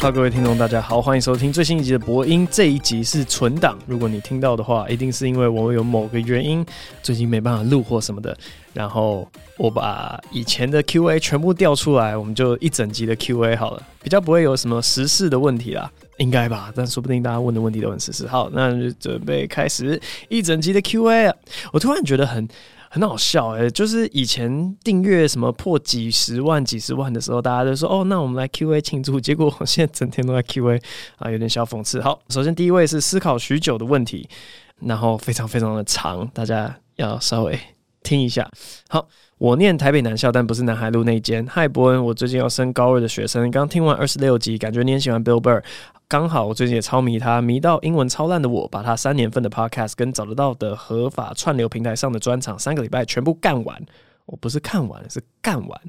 好，各位听众，大家好，欢迎收听最新一集的播音。这一集是存档，如果你听到的话，一定是因为我有某个原因最近没办法录或什么的。然后我把以前的 Q&A 全部调出来，我们就一整集的 Q&A 好了，比较不会有什么时事的问题啦，应该吧？但说不定大家问的问题都很时事。好，那就准备开始一整集的 Q&A。我突然觉得很。很好笑哎、就是以前订阅什么破几十万、几十万的时候，大家都说哦，那我们来 Q A 庆祝。结果我现在整天都在 Q A 啊，有点小讽刺。好，首先第一位是思考许久的问题，然后非常非常的长，大家要稍微听一下。好，我念台北南校，但不是南海路那间。嗨，伯恩，我最近要升高二的学生，刚听完二十六集，感觉你很喜欢 Bill Burr。刚好我最近也超迷他，迷到英文超烂的我，把他三年份的 podcast 跟找得到的合法串流平台上的专场三个礼拜全部干完。我不是看完，是干完。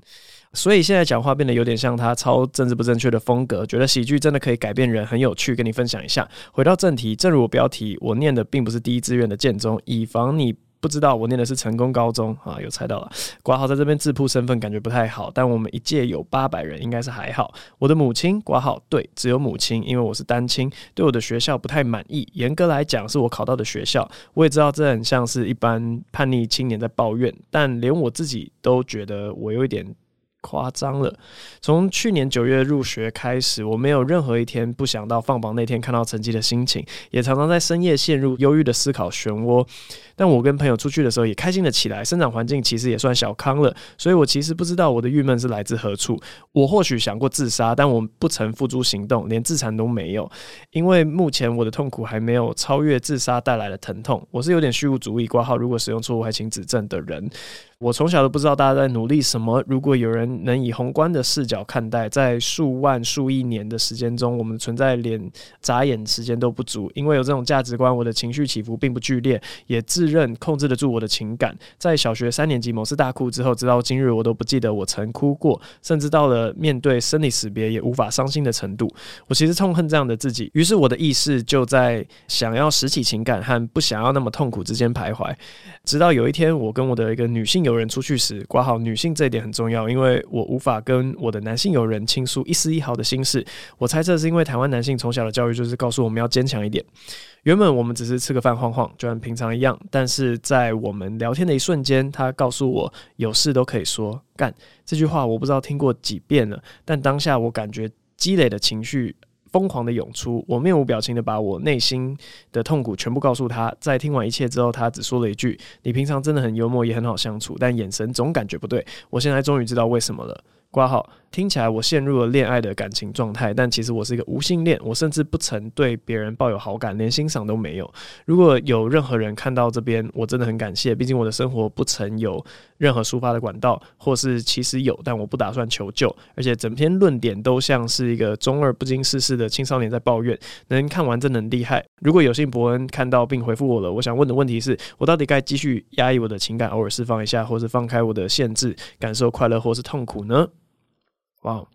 所以现在讲话变得有点像他超政治不正确的风格，觉得喜剧真的可以改变人，很有趣，跟你分享一下。回到正题，正如我标题，我念的并不是第一志愿的建中，以防你。不知道我念的是成功高中啊，有猜到了。挂号在这边自曝身份感觉不太好，但我们一届有八百人，应该是还好。我的母亲挂号对，只有母亲，因为我是单亲，对我的学校不太满意。严格来讲，是我考到的学校。我也知道这很像是一般叛逆青年在抱怨，但连我自己都觉得我有一点。夸张了。从去年九月入学开始，我没有任何一天不想到放榜那天看到成绩的心情，也常常在深夜陷入忧郁的思考漩涡。但我跟朋友出去的时候也开心了起来，生长环境其实也算小康了。所以我其实不知道我的郁闷是来自何处。我或许想过自杀，但我不曾付诸行动，连自残都没有。因为目前我的痛苦还没有超越自杀带来的疼痛。我是有点虚无主义挂号，如果使用错误还请指正的人。我从小都不知道大家在努力什么。如果有人能以宏观的视角看待，在数万数亿年的时间中，我们存在连眨眼时间都不足。因为有这种价值观，我的情绪起伏并不剧烈，也自认控制得住我的情感。在小学三年级某次大哭之后，直到今日我都不记得我曾哭过，甚至到了面对生离死别也无法伤心的程度。我其实痛恨这样的自己，于是我的意识就在想要拾起情感和不想要那么痛苦之间徘徊。直到有一天，我跟我的一个女性友人出去时，挂号女性这一点很重要，因为我无法跟我的男性友人倾诉一丝一毫的心事。我猜测是因为台湾男性从小的教育就是告诉我们要坚强一点。原本我们只是吃个饭晃晃，就像平常一样。但是在我们聊天的一瞬间，他告诉我有事都可以说干。这句话我不知道听过几遍了，但当下我感觉积累的情绪。疯狂的涌出，我面无表情的把我内心的痛苦全部告诉他。在听完一切之后，他只说了一句：“你平常真的很幽默，也很好相处，但眼神总感觉不对。”我现在终于知道为什么了。挂号听起来我陷入了恋爱的感情状态，但其实我是一个无性恋，我甚至不曾对别人抱有好感，连欣赏都没有。如果有任何人看到这边，我真的很感谢，毕竟我的生活不曾有任何抒发的管道，或是其实有，但我不打算求救。而且整篇论点都像是一个中二不经世事的青少年在抱怨，能看完真的很厉害。如果有幸伯恩看到并回复我了，我想问的问题是我到底该继续压抑我的情感，偶尔释放一下，或是放开我的限制，感受快乐或是痛苦呢？哇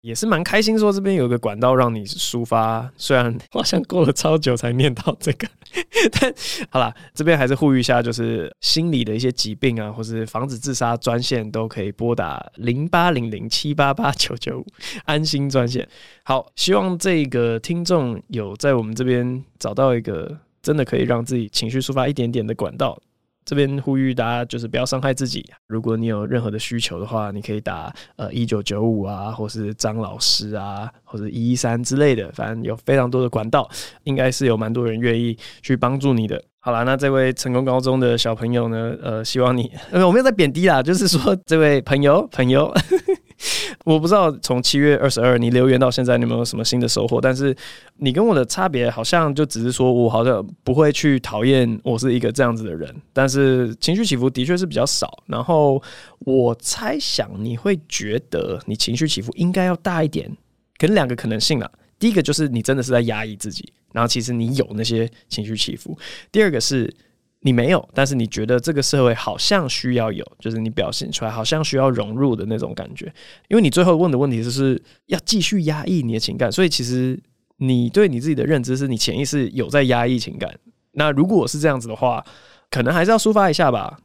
也是蛮开心，说这边有个管道让你抒发。虽然 好像过了超久才念到这个，但好啦，这边还是呼吁一下，就是心理的一些疾病啊，或是防止自杀专线都可以拨打零八零零七八八九九五安心专线。好，希望这个听众有在我们这边找到一个真的可以让自己情绪抒发一点点的管道。这边呼吁大家就是不要伤害自己。如果你有任何的需求的话，你可以打呃一九九五啊，或是张老师啊，或者一一三之类的，反正有非常多的管道，应该是有蛮多人愿意去帮助你的。好啦，那这位成功高中的小朋友呢，呃，希望你呃我没有在贬低啦，就是说这位朋友朋友。我不知道从七月二十二你留言到现在，你有没有什么新的收获？但是你跟我的差别好像就只是说我好像不会去讨厌我是一个这样子的人，但是情绪起伏的确是比较少。然后我猜想你会觉得你情绪起伏应该要大一点，可能两个可能性啦。第一个就是你真的是在压抑自己，然后其实你有那些情绪起伏。第二个是。你没有，但是你觉得这个社会好像需要有，就是你表现出来好像需要融入的那种感觉。因为你最后问的问题就是要继续压抑你的情感，所以其实你对你自己的认知是你潜意识有在压抑情感。那如果是这样子的话，可能还是要抒发一下吧。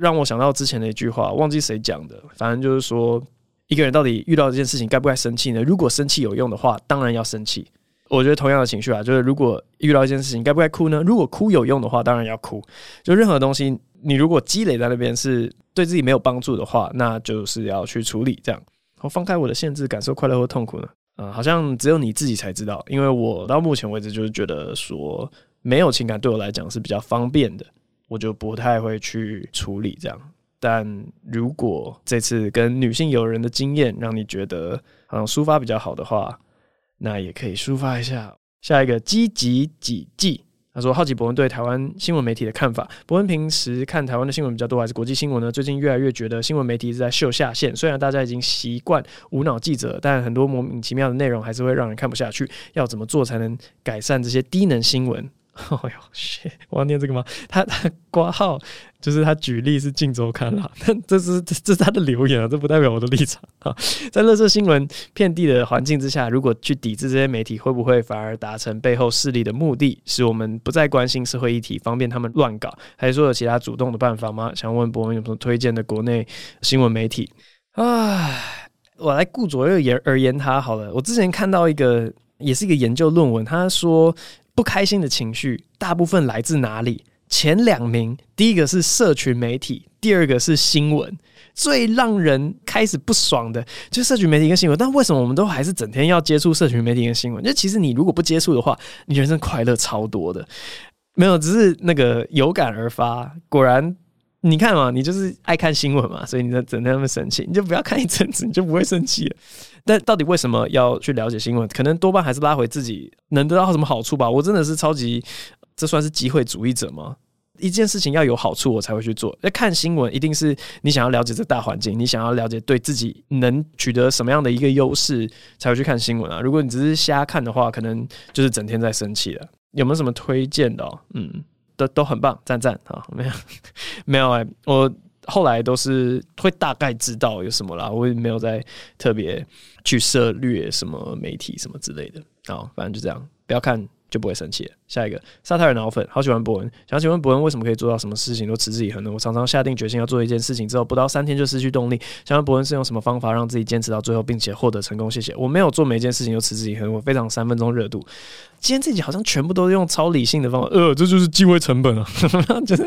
让我想到之前的一句话，忘记谁讲的，反正就是说。一个人到底遇到这件事情该不该生气呢？如果生气有用的话，当然要生气。我觉得同样的情绪啊，就是如果遇到一件事情该不该哭呢？如果哭有用的话，当然要哭。就任何东西，你如果积累在那边是对自己没有帮助的话，那就是要去处理。这样，我放开我的限制，感受快乐或痛苦呢？啊、好像只有你自己才知道。因为我到目前为止就是觉得说，没有情感对我来讲是比较方便的，我就不太会去处理这样。但如果这次跟女性友人的经验让你觉得好像抒发比较好的话，那也可以抒发一下。下一个积极己记，他说好奇博文对台湾新闻媒体的看法。博文平时看台湾的新闻比较多，还是国际新闻呢？最近越来越觉得新闻媒体一直在秀下限。虽然大家已经习惯无脑记者，但很多莫名其妙的内容还是会让人看不下去。要怎么做才能改善这些低能新闻？哦哟，shit，我要念这个吗？他他挂号就是他举例是《镜周刊》啦，但这是这这是他的留言啊，这不代表我的立场 啊。在垃圾新闻遍地的环境之下，如果去抵制这些媒体，会不会反而达成背后势力的目的，使我们不再关心社会议题，方便他们乱搞？还是说有其他主动的办法吗？想问博文有什么推荐的国内新闻媒体？唉，我来顾左右言而言他好了。我之前看到一个，也是一个研究论文，他说。不开心的情绪大部分来自哪里？前两名，第一个是社群媒体，第二个是新闻。最让人开始不爽的就是社群媒体跟新闻。但为什么我们都还是整天要接触社群媒体跟新闻？就其实你如果不接触的话，你人生快乐超多的。没有，只是那个有感而发。果然，你看嘛，你就是爱看新闻嘛，所以你在整天那么生气，你就不要看一阵子，你就不会生气。但到底为什么要去了解新闻？可能多半还是拉回自己能得到什么好处吧。我真的是超级，这算是机会主义者吗？一件事情要有好处，我才会去做。那看新闻，一定是你想要了解这大环境，你想要了解对自己能取得什么样的一个优势，才会去看新闻啊。如果你只是瞎看的话，可能就是整天在生气了。有没有什么推荐的？嗯，都都很棒，赞赞啊！没有，没有哎，我。后来都是会大概知道有什么啦，我也没有再特别去涉猎什么媒体什么之类的。啊，反正就这样，不要看就不会生气了。下一个撒泰尔脑粉，好喜欢博恩，想请问博恩为什么可以做到什么事情都持之以恒呢？我常常下定决心要做一件事情之后，不到三天就失去动力。想问博恩是用什么方法让自己坚持到最后，并且获得成功？谢谢。我没有做每一件事情都持之以恒，我非常三分钟热度。今天这集好像全部都是用超理性的方法，呃，这就是机会成本啊，就是。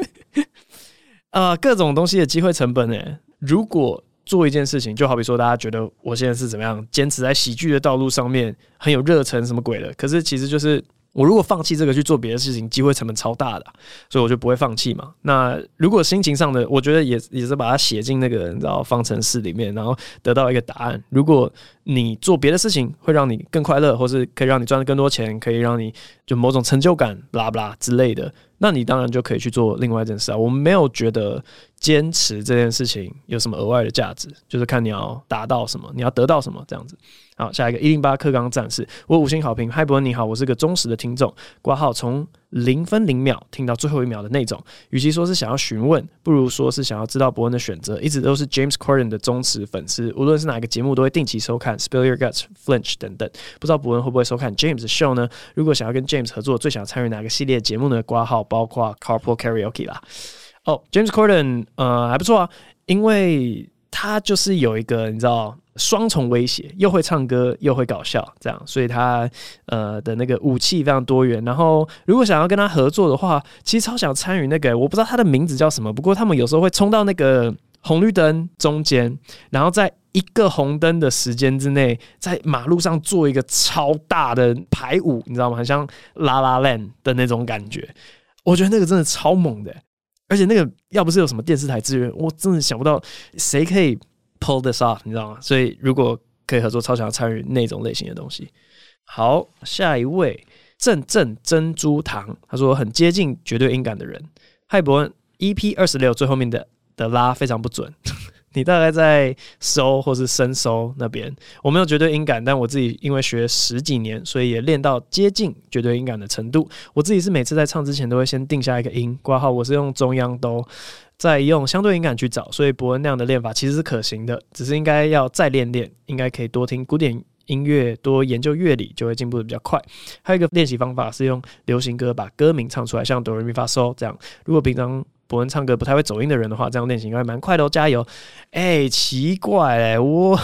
啊、呃，各种东西的机会成本呢？如果做一件事情，就好比说，大家觉得我现在是怎么样，坚持在喜剧的道路上面很有热忱，什么鬼的？可是其实就是。我如果放弃这个去做别的事情，机会成本超大的，所以我就不会放弃嘛。那如果心情上的，我觉得也也是把它写进那个你知道方程式里面，然后得到一个答案。如果你做别的事情会让你更快乐，或是可以让你赚更多钱，可以让你就某种成就感，巴拉巴拉之类的，那你当然就可以去做另外一件事啊。我们没有觉得坚持这件事情有什么额外的价值，就是看你要达到什么，你要得到什么这样子。好，下一个一零八课纲战士，我五星好评。嗨，伯恩你好，我是个忠实的听众，挂号从零分零秒听到最后一秒的那种。与其说是想要询问，不如说是想要知道伯恩的选择。一直都是 James Corden 的忠实粉丝，无论是哪个节目都会定期收看，Spill Your Guts、Flinch 等等。不知道伯恩会不会收看 James 的 show 呢？如果想要跟 James 合作，最想参与哪个系列节目呢？挂号包括 Carpool Karaoke 啦。哦，James Corden，呃，还不错啊，因为他就是有一个你知道。双重威胁，又会唱歌又会搞笑，这样，所以他呃的那个武器非常多元。然后，如果想要跟他合作的话，其实超想参与那个，我不知道他的名字叫什么。不过他们有时候会冲到那个红绿灯中间，然后在一个红灯的时间之内，在马路上做一个超大的排舞，你知道吗？很像 La La Land 的那种感觉。我觉得那个真的超猛的，而且那个要不是有什么电视台资源，我真的想不到谁可以。Pull this off，你知道吗？所以如果可以合作，超想要参与那种类型的东西。好，下一位正正珍珠糖，他说很接近绝对音感的人。嗨，博恩，EP 二十六最后面的的拉非常不准，你大概在收或是升收那边。我没有绝对音感，但我自己因为学十几年，所以也练到接近绝对音感的程度。我自己是每次在唱之前都会先定下一个音挂号，我是用中央哆。再用相对音感去找，所以博恩那样的练法其实是可行的，只是应该要再练练，应该可以多听古典音乐，多研究乐理，就会进步的比较快。还有一个练习方法是用流行歌把歌名唱出来，像哆来咪发嗦这样。如果平常博恩唱歌不太会走音的人的话，这样练习应该蛮快的哦，加油！哎、奇怪、欸，我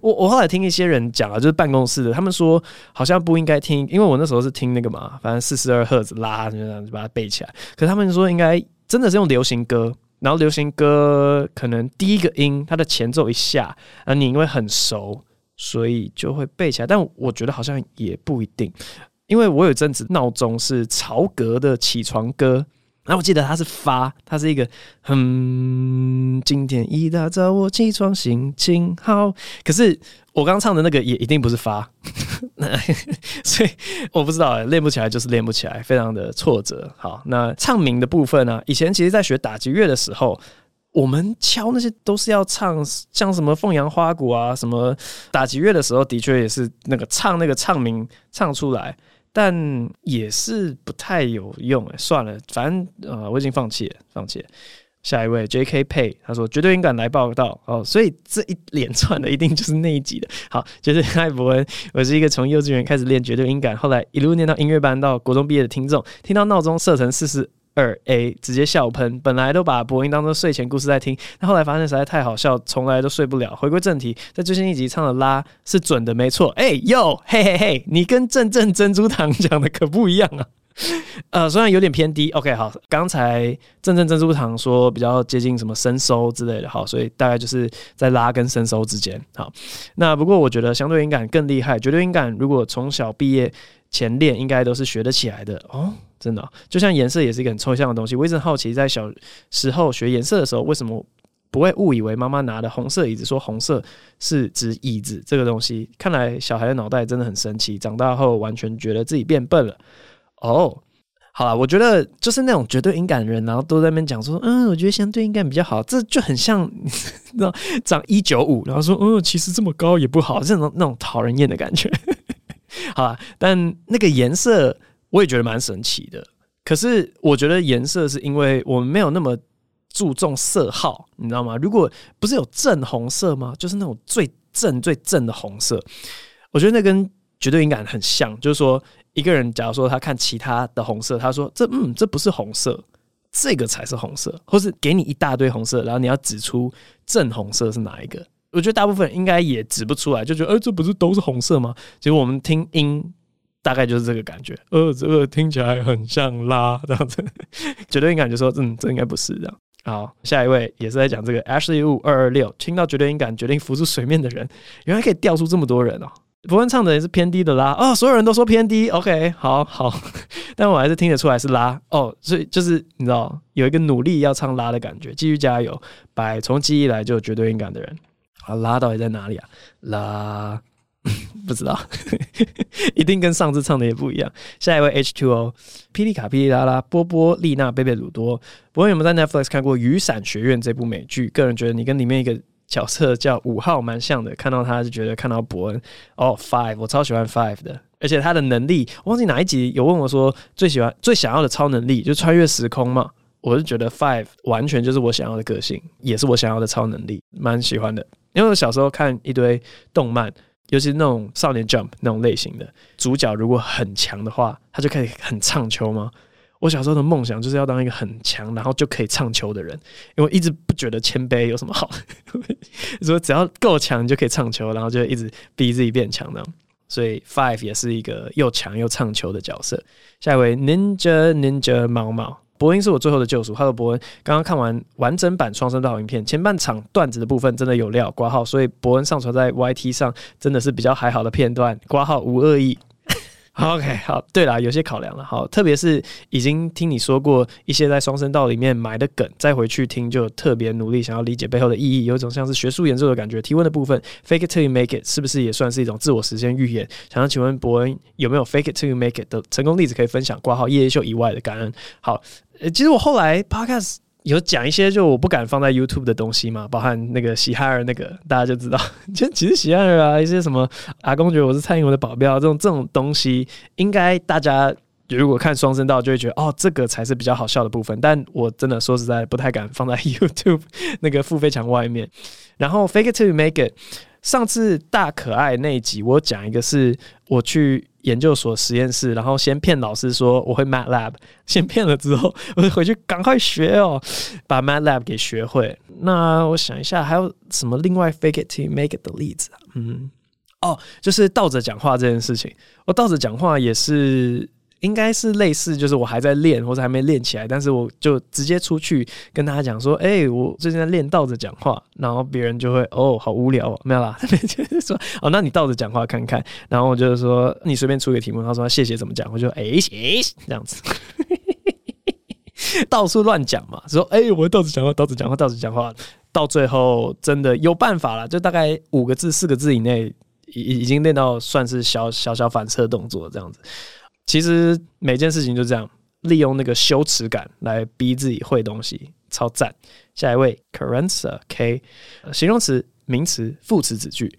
我我后来听一些人讲啊，就是办公室的，他们说好像不应该听，因为我那时候是听那个嘛，反正四十二赫兹拉就这样就把它背起来。可他们说应该真的是用流行歌，然后流行歌可能第一个音它的前奏一下，啊，你因为很熟，所以就会背起来。但我觉得好像也不一定，因为我有阵子闹钟是曹格的起床歌。然后我记得他是发，他是一个嗯，今天一大早我起床心情好。可是我刚唱的那个也一定不是发，所以我不知道，练不起来就是练不起来，非常的挫折。好，那唱名的部分呢？以前其实在学打击乐的时候，我们敲那些都是要唱，像什么凤阳花鼓啊，什么打击乐的时候，的确也是那个唱那个唱名唱出来。但也是不太有用哎，算了，反正呃，我已经放弃了，放弃了。下一位 J.K. Pay，他说绝对音感来报道哦，所以这一连串的一定就是那一集的。好，就是艾伯恩，我是一个从幼稚园开始练绝对音感，后来一路念到音乐班到国中毕业的听众，听到闹钟设成四十。二 A 直接笑喷，本来都把播音当做睡前故事在听，但后来发现实在太好笑，从来都睡不了。回归正题，在最新一集唱的拉是准的，没错。哎哟，嘿嘿嘿，你跟正正珍珠糖讲的可不一样啊。呃，虽然有点偏低。OK，好，刚才正正珍珠糖说比较接近什么伸收之类的，好，所以大概就是在拉跟伸收之间。好，那不过我觉得相对音感更厉害，绝对音感如果从小毕业前练，应该都是学得起来的哦。真的、就像颜色也是一个很抽象的东西。我一直好奇，在小时候学颜色的时候，为什么不会误以为妈妈拿的红色椅子说红色是指椅子这个东西？看来小孩的脑袋真的很神奇。长大后完全觉得自己变笨了。哦，好了，我觉得就是那种绝对音感的人，然后都在那边讲说，嗯，我觉得相对音感比较好，这就很像 那长一九五，然后说，嗯，其实这么高也不好，这种那种讨人厌的感觉。好了，但那个颜色。我也觉得蛮神奇的，可是我觉得颜色是因为我们没有那么注重色号，你知道吗？如果不是有正红色吗？就是那种最正最正的红色，我觉得那跟绝对音感很像。就是说，一个人假如说他看其他的红色，他说这嗯这不是红色，这个才是红色，或是给你一大堆红色，然后你要指出正红色是哪一个？我觉得大部分人应该也指不出来，就觉得哎、这不是都是红色吗？结果我们听音。大概就是这个感觉，呃，这个听起来很像拉这样子，绝对音感就说，嗯，这应该不是这样。好，下一位也是在讲这个。Ashley Wu 二二六，听到绝对音感决定浮出水面的人，原来可以钓出这么多人哦。伯恩唱的也是偏低的啦哦，所有人都说偏低，OK，好好，但我还是听得出来是拉。哦，所以就是你知道有一个努力要唱拉的感觉，继续加油，拜，从记忆来就有绝对音感的人，好，拉到底在哪里啊？拉。不知道，一定跟上次唱的也不一样。下一位 H two O，霹雳卡霹雳拉拉，波波丽娜贝贝鲁多。伯恩有没有在 Netflix 看过《雨伞学院》这部美剧？个人觉得你跟里面一个角色叫五号蛮像的，看到他就觉得看到伯恩哦，Five，我超喜欢 Five 的，而且他的能力，忘记哪一集有问我说最喜欢最想要的超能力就穿越时空嘛？我是觉得 Five 完全就是我想要的个性，也是我想要的超能力，蛮喜欢的。因为我小时候看一堆动漫。尤其是那种少年 Jump 那种类型的主角，如果很强的话，他就可以很唱秋吗？我小时候的梦想就是要当一个很强，然后就可以唱秋的人，因为一直不觉得谦卑有什么好，说只要够强就可以唱秋，然后就一直逼自己变强的。所以 Five 也是一个又强又唱秋的角色。下一位 Ninja Ninja 猫猫。伯恩是我最后的救赎。哈喽，伯恩，刚刚看完完整版双声道影片，前半场段子的部分真的有料，挂号，所以伯恩上传在 YT 上真的是比较还好的片段，挂号无恶意。OK，好，对啦，有些考量了，好，特别是已经听你说过一些在双声道里面埋的梗，再回去听就特别努力想要理解背后的意义，有一种像是学术研究的感觉。提问的部分，Fake it to make it，是不是也算是一种自我实现预言？想要请问伯恩有没有 Fake it to make it 的成功例子可以分享？挂号夜夜秀以外的感恩。好，呃，其实我后来 Podcast。有讲一些就我不敢放在 YouTube 的东西嘛，包含那个喜憨儿那个，大家就知道。其实其实喜憨儿啊，一些什么阿公觉得我是蔡英文的保镖这种这种东西，应该大家如果看双声道就会觉得哦，这个才是比较好笑的部分。但我真的说实在不太敢放在 YouTube 那个付费墙外面。然后 Fake it to make it。上次大可爱那一集，我讲一个是我去研究所实验室，然后先骗老师说我会 MATLAB，先骗了之后，我就回去赶快学哦，把 MATLAB 给学会。那我想一下，还有什么另外 fake it to make it 的例子啊？嗯，哦，就是倒着讲话这件事情，我倒着讲话也是。应该是类似，就是我还在练或者还没练起来，但是我就直接出去跟大家讲说：“哎、我最近在练倒着讲话。”然后别人就会：“哦，好无聊哦，没有啦。”就是说：“哦，那你倒着讲话看看。”然后我就是说：“你随便出个题目。”他说：“谢谢，怎么讲？”我就：“哎、欸，谢这样子，到处乱讲嘛。说：“哎、欸，我倒着讲话，倒着讲话，倒着讲话。”到最后真的有办法了，就大概五个字、四个字以内，已已经练到算是小小小反侧动作这样子。其实每件事情就这样，利用那个羞耻感来逼自己会东西，超赞。下一位，Carenza K，形容词、名词、副词、子句。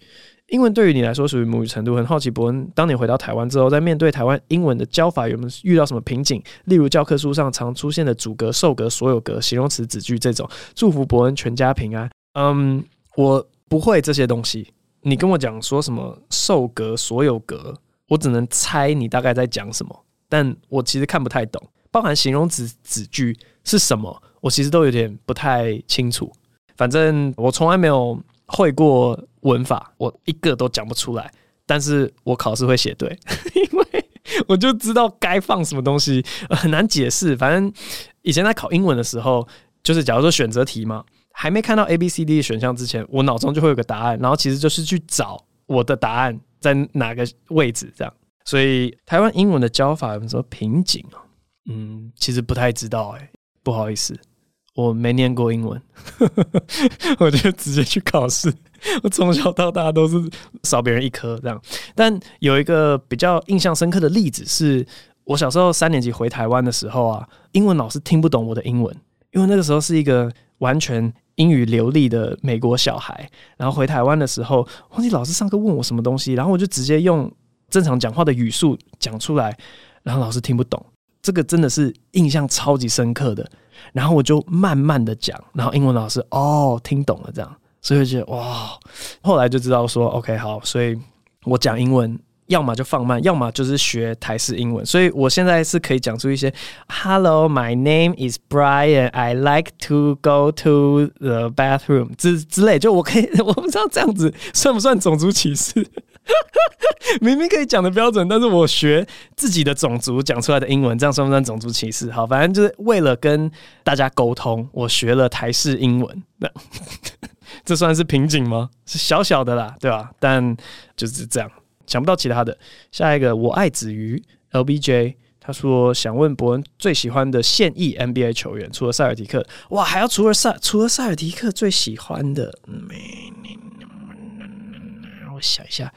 英文对于你来说属于母语程度，很好奇伯恩当你回到台湾之后，在面对台湾英文的教法有没有遇到什么瓶颈？例如教科书上常出现的主格、受格、所有格、形容词、子句这种。祝福伯恩全家平安。嗯，我不会这些东西。你跟我讲说什么受格、所有格？我只能猜你大概在讲什么，但我其实看不太懂，包含形容词子句是什么，我其实都有点不太清楚。反正我从来没有会过文法，我一个都讲不出来。但是我考试会写对，因为我就知道该放什么东西，很难解释。反正以前在考英文的时候，就是假如说选择题嘛，还没看到 A、B、C、D 选项之前，我脑中就会有个答案，然后其实就是去找我的答案。在哪个位置？这样，所以台湾英文的教法有什么瓶颈？嗯，其实不太知道哎、不好意思，我没念过英文，我就直接去考试。我从小到大都是少别人一科这样。但有一个比较印象深刻的例子是，我小时候三年级回台湾的时候啊，英文老师听不懂我的英文，因为那个时候是一个完全。英语流利的美国小孩，然后回台湾的时候，忘记老师上课问我什么东西，然后我就直接用正常讲话的语速讲出来，然后老师听不懂，这个真的是印象超级深刻的。然后我就慢慢的讲，然后英文老师哦听懂了这样，所以就觉得哇，后来就知道说 OK 好，所以我讲英文。要么就放慢，要么就是学台式英文，所以我现在是可以讲出一些 “Hello, my name is Brian. I like to go to the bathroom” 之之类，就我可以，我不知道这样子算不算种族歧视？明明可以讲的标准，但是我学自己的种族讲出来的英文，这样算不算种族歧视？好，反正就是为了跟大家沟通，我学了台式英文，那 这算是瓶颈吗？是小小的啦，对吧？但就是这样。想不到其他的，下一个我爱子鱼 LBJ，他说想问伯恩最喜欢的现役 NBA 球员，除了塞尔提克，哇，还要除了塞除了塞尔提克最喜欢的，我想一下，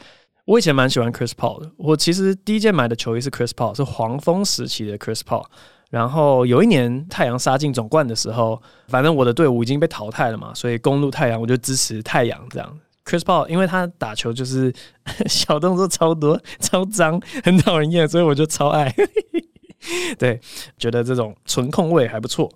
我以前蛮喜欢 Chris Paul 的，我其实第一件买的球衣是 Chris Paul，是黄蜂时期的 Chris Paul，然后有一年太阳杀进总冠的时候，反正我的队伍已经被淘汰了嘛，所以公鹿太阳我就支持太阳这样。Chris Paul，因为他打球就是 小动作超多、超脏，很讨人厌，所以我就超爱。对，觉得这种纯控位还不错。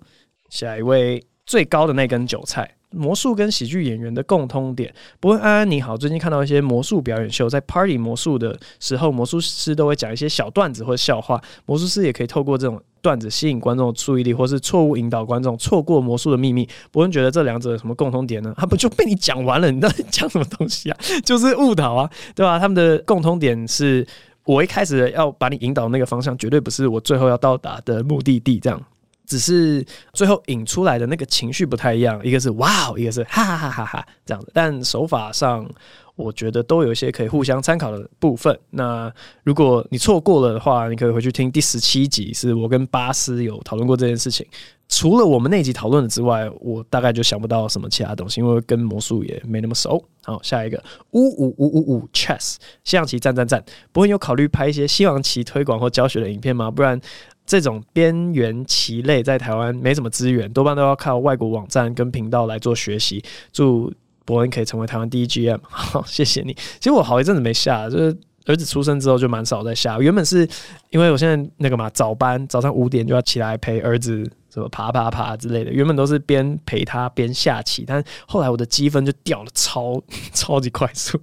下一位最高的那根韭菜，魔术跟喜剧演员的共通点。不过安安你好，最近看到一些魔术表演秀，在 Party 魔术的时候，魔术师都会讲一些小段子或笑话，魔术师也可以透过这种。段子吸引观众的注意力，或是错误引导观众错过魔术的秘密。伯恩觉得这两者有什么共同点呢？他不就被你讲完了？你到底讲什么东西啊？就是误导啊，对吧？他们的共通点是我一开始要把你引导那个方向，绝对不是我最后要到达的目的地。这样，只是最后引出来的那个情绪不太一样，一个是哇哦，一个是 哈哈哈哈哈这样子。但手法上。我觉得都有一些可以互相参考的部分。那如果你错过了的话，你可以回去听第十七集，是我跟巴斯有讨论过这件事情。除了我们那集讨论的之外，我大概就想不到什么其他东西，因为跟魔术也没那么熟。好，下一个五五五五五 chess 西洋棋赞赞赞。不会有考虑拍一些西洋棋推广或教学的影片吗？不然这种边缘棋类在台湾没什么资源，多半都要靠外国网站跟频道来做学习。祝。伯恩可以成为台湾第一 GM，好，谢谢你。其实我好一阵子没下，就是儿子出生之后就蛮少在下。原本是因为我现在那个嘛早班，早上五点就要起来陪儿子什么爬爬爬之类的。原本都是边陪他边下棋，但后来我的积分就掉了超 超级快速，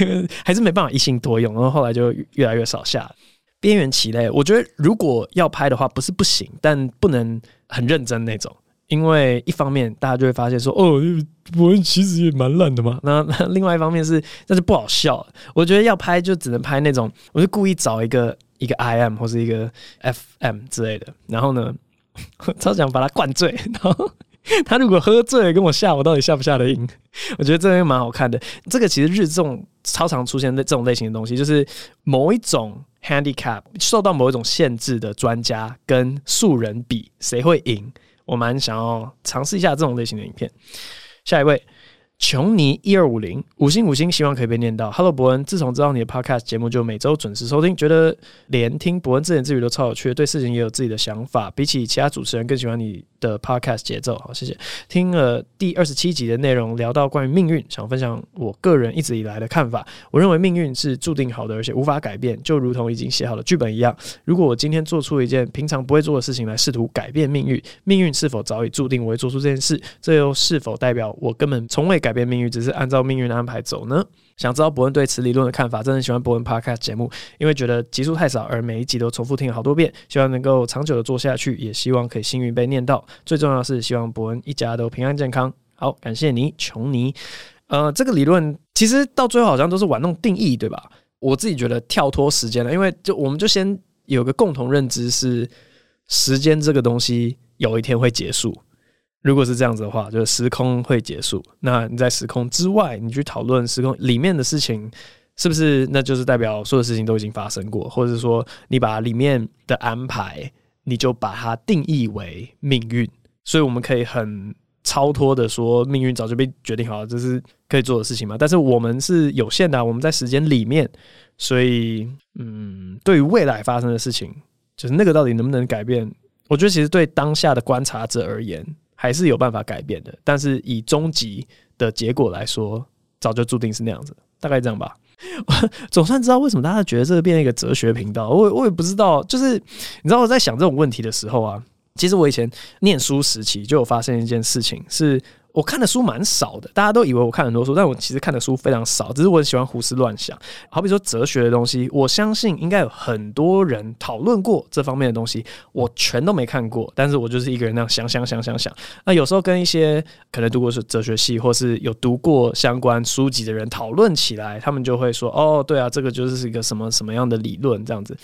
因为还是没办法一心多用，然后后来就越来越少下。边缘棋类，我觉得如果要拍的话，不是不行，但不能很认真那种。因为一方面大家就会发现说，哦，我其实也蛮烂的嘛。那另外一方面是，那就不好笑。我觉得要拍就只能拍那种，我就故意找一个一个 I M 或是一个 F M 之类的。然后呢，超想把他灌醉。然后 他如果喝醉了跟我下，我到底下不下得赢？我觉得这个蛮好看的。这个其实日中超常出现的这种类型的东西，就是某一种 handicap 受到某一种限制的专家跟素人比，谁会赢？我蛮想要尝试一下这种类型的影片。下一位。琼尼一二五零五星五星，希望可以被念到。Hello，伯恩，自从知道你的 Podcast 节目，就每周准时收听，觉得连听伯恩自言自语都超有趣，对事情也有自己的想法。比起其他主持人，更喜欢你的 Podcast 节奏。好，谢谢。听了第二十七集的内容，聊到关于命运，想分享我个人一直以来的看法。我认为命运是注定好的，而且无法改变，就如同已经写好的剧本一样。如果我今天做出一件平常不会做的事情来试图改变命运，命运是否早已注定我会做出这件事？这又是否代表我根本从未改？改变命运，只是按照命运的安排走呢？想知道伯恩对此理论的看法？真的喜欢伯恩 Podcast 节目，因为觉得集数太少，而每一集都重复听了好多遍。希望能够长久的做下去，也希望可以幸运被念到。最重要的是，希望伯恩一家都平安健康。好，感谢你，琼尼。呃，这个理论其实到最后好像都是玩弄定义，对吧？我自己觉得跳脱时间了，因为就我们就先有个共同认知是，时间这个东西有一天会结束。如果是这样子的话，就是时空会结束。那你在时空之外，你去讨论时空里面的事情，是不是那就是代表所有事情都已经发生过，或者是说你把里面的安排，你就把它定义为命运？所以我们可以很超脱的说，命运早就被决定好了，这是可以做的事情嘛？但是我们是有限的啊，我们在时间里面，所以嗯，对于未来发生的事情，就是那个到底能不能改变？我觉得其实对当下的观察者而言。还是有办法改变的，但是以终极的结果来说，早就注定是那样子，大概这样吧。我 总算知道为什么大家觉得这个变成一个哲学频道，我我也不知道。就是你知道我在想这种问题的时候啊，其实我以前念书时期就有发生一件事情是。我看的书蛮少的，大家都以为我看很多书，但我其实看的书非常少。只是我很喜欢胡思乱想，好比说哲学的东西，我相信应该有很多人讨论过这方面的东西，我全都没看过。但是我就是一个人那样想想想想想。那有时候跟一些可能读过是哲学系或是有读过相关书籍的人讨论起来，他们就会说：“哦，对啊，这个就是一个什么什么样的理论这样子。”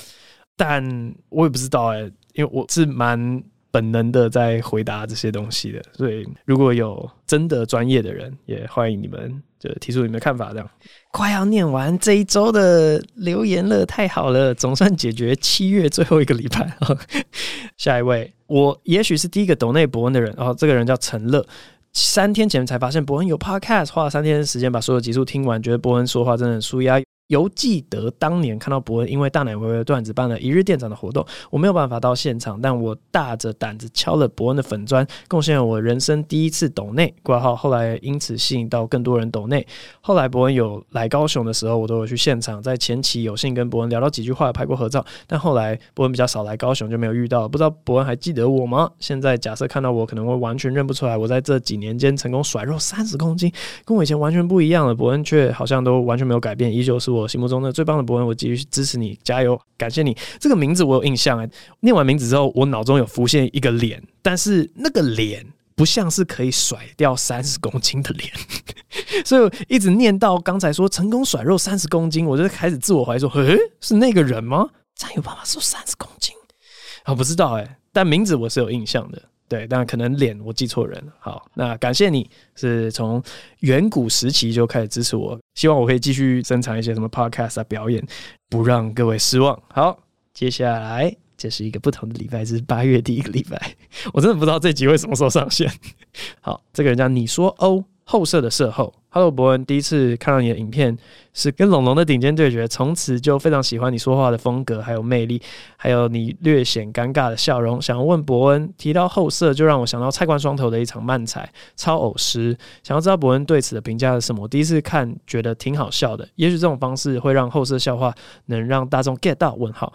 但我也不知道哎、因为我是蛮。本能的在回答这些东西的，所以如果有真的专业的人，也欢迎你们就提出你们的看法。这样快要念完这一周的留言了，太好了，总算解决七月最后一个礼拜。下一位，我也许是第一个懂内伯恩的人，然后这个人叫陈乐，三天前才发现伯恩有 podcast，花了三天时间把所有集数听完，觉得伯恩说话真的很舒压。犹记得当年看到伯恩因为大奶微微的段子办了一日店长的活动，我没有办法到现场，但我大着胆子敲了伯恩的粉砖，贡献了我人生第一次抖内挂号，后来因此吸引到更多人抖内。后来伯恩有来高雄的时候，我都有去现场，在前期有幸跟伯恩聊到几句话，拍过合照，但后来伯恩比较少来高雄，就没有遇到，不知道伯恩还记得我吗？现在假设看到我，可能会完全认不出来。我在这几年间成功甩肉三十公斤，跟我以前完全不一样了。伯恩却好像都完全没有改变，依旧是。我我心目中的最棒的博文，我继续支持你，加油，感谢你。这个名字我有印象哎，念完名字之后，我脑中有浮现一个脸，但是那个脸不像是可以甩掉三十公斤的脸，所以我一直念到刚才说成功甩肉三十公斤，我就开始自我怀疑说，诶，是那个人吗？这样有办法瘦三十公斤？我不知道哎，但名字我是有印象的。对，但可能脸我记错人了。好，那感谢你是从远古时期就开始支持我，希望我可以继续生产一些什么 podcast 表演，不让各位失望。好，接下来这是一个不同的礼拜，是八月第一个礼拜，我真的不知道这集会什么时候上线。好，这个人叫你说哦。后舍的舍后，Hello 伯恩，第一次看到你的影片是跟龙龙的顶尖对决，从此就非常喜欢你说话的风格，还有魅力，还有你略显尴尬的笑容。想要问伯恩，提到后色就让我想到菜冠双头的一场漫才超偶师，想要知道伯恩对此的评价是什么？我第一次看觉得挺好笑的，也许这种方式会让后色笑话能让大众 get 到问号。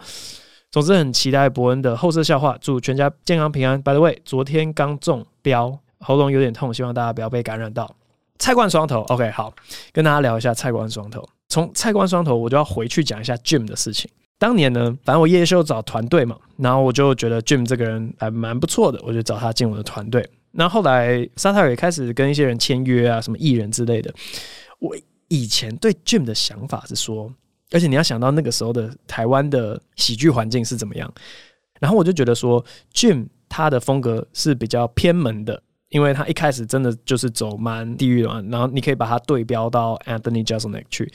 总之很期待伯恩的后色笑话，祝全家健康平安。By the way，昨天刚中标，喉咙有点痛，希望大家不要被感染到。菜冠双头，OK，好，跟大家聊一下菜冠双头。从菜冠双头，我就要回去讲一下 Jim 的事情。当年呢，反正我夜秀找团队嘛，然后我就觉得 Jim 这个人还蛮不错的，我就找他进我的团队。那后来沙特尔也开始跟一些人签约啊，什么艺人之类的。我以前对 Jim 的想法是说，而且你要想到那个时候的台湾的喜剧环境是怎么样，然后我就觉得说，Jim 他的风格是比较偏门的，因为他一开始真的就是走蛮地狱的，然后你可以把它对标到 Anthony Jeselnik 去，